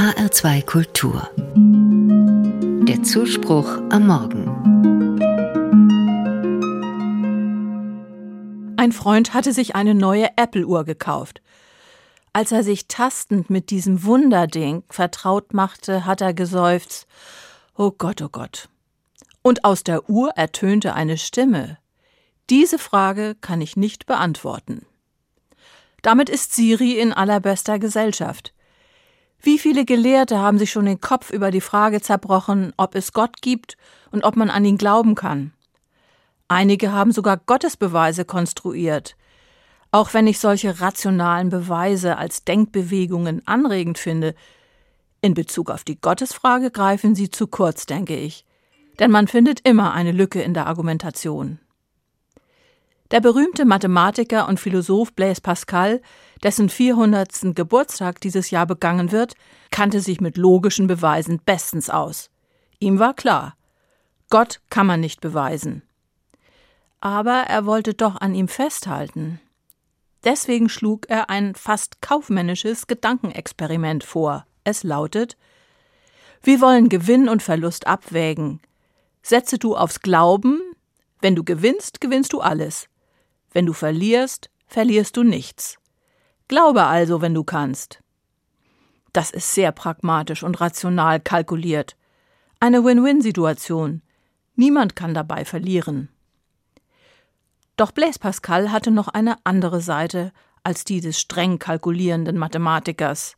HR2 Kultur. Der Zuspruch am Morgen. Ein Freund hatte sich eine neue Apple-Uhr gekauft. Als er sich tastend mit diesem Wunderding vertraut machte, hat er geseufzt: Oh Gott, oh Gott. Und aus der Uhr ertönte eine Stimme. Diese Frage kann ich nicht beantworten. Damit ist Siri in allerbester Gesellschaft. Wie viele Gelehrte haben sich schon den Kopf über die Frage zerbrochen, ob es Gott gibt und ob man an ihn glauben kann. Einige haben sogar Gottesbeweise konstruiert. Auch wenn ich solche rationalen Beweise als Denkbewegungen anregend finde, in Bezug auf die Gottesfrage greifen sie zu kurz, denke ich. Denn man findet immer eine Lücke in der Argumentation. Der berühmte Mathematiker und Philosoph Blaise Pascal, dessen 400. Geburtstag dieses Jahr begangen wird, kannte sich mit logischen Beweisen bestens aus. Ihm war klar, Gott kann man nicht beweisen. Aber er wollte doch an ihm festhalten. Deswegen schlug er ein fast kaufmännisches Gedankenexperiment vor. Es lautet Wir wollen Gewinn und Verlust abwägen. Setze du aufs Glauben, wenn du gewinnst, gewinnst du alles. Wenn du verlierst, verlierst du nichts. Glaube also, wenn du kannst. Das ist sehr pragmatisch und rational kalkuliert. Eine Win-Win-Situation. Niemand kann dabei verlieren. Doch Blaise Pascal hatte noch eine andere Seite als die des streng kalkulierenden Mathematikers.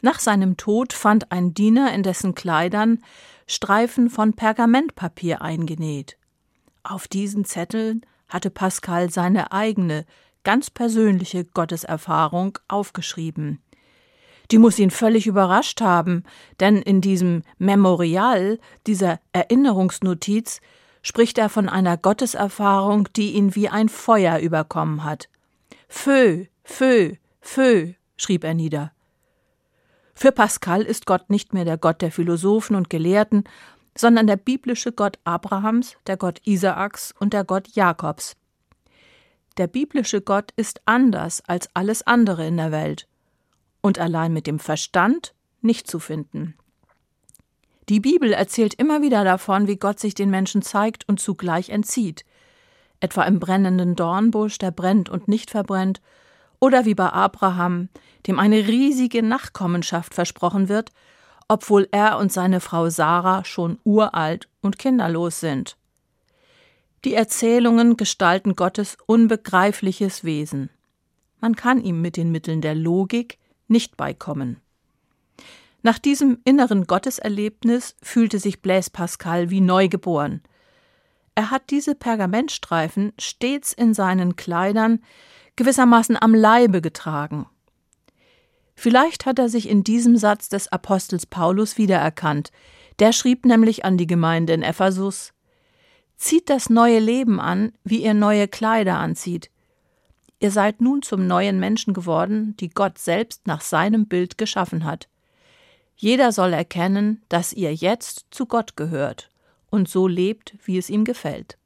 Nach seinem Tod fand ein Diener in dessen Kleidern Streifen von Pergamentpapier eingenäht. Auf diesen Zetteln hatte Pascal seine eigene, ganz persönliche Gotteserfahrung aufgeschrieben. Die muss ihn völlig überrascht haben, denn in diesem Memorial, dieser Erinnerungsnotiz, spricht er von einer Gotteserfahrung, die ihn wie ein Feuer überkommen hat. Fö, Fö, Fö, schrieb er nieder. Für Pascal ist Gott nicht mehr der Gott der Philosophen und Gelehrten, sondern der biblische Gott Abrahams, der Gott Isaaks und der Gott Jakobs. Der biblische Gott ist anders als alles andere in der Welt und allein mit dem Verstand nicht zu finden. Die Bibel erzählt immer wieder davon, wie Gott sich den Menschen zeigt und zugleich entzieht, etwa im brennenden Dornbusch, der brennt und nicht verbrennt, oder wie bei Abraham, dem eine riesige Nachkommenschaft versprochen wird, obwohl er und seine Frau Sarah schon uralt und kinderlos sind. Die Erzählungen gestalten Gottes unbegreifliches Wesen. Man kann ihm mit den Mitteln der Logik nicht beikommen. Nach diesem inneren Gotteserlebnis fühlte sich Blaise Pascal wie neugeboren. Er hat diese Pergamentstreifen stets in seinen Kleidern gewissermaßen am Leibe getragen. Vielleicht hat er sich in diesem Satz des Apostels Paulus wiedererkannt. Der schrieb nämlich an die Gemeinde in Ephesus: Zieht das neue Leben an, wie ihr neue Kleider anzieht. Ihr seid nun zum neuen Menschen geworden, die Gott selbst nach seinem Bild geschaffen hat. Jeder soll erkennen, dass ihr jetzt zu Gott gehört und so lebt, wie es ihm gefällt.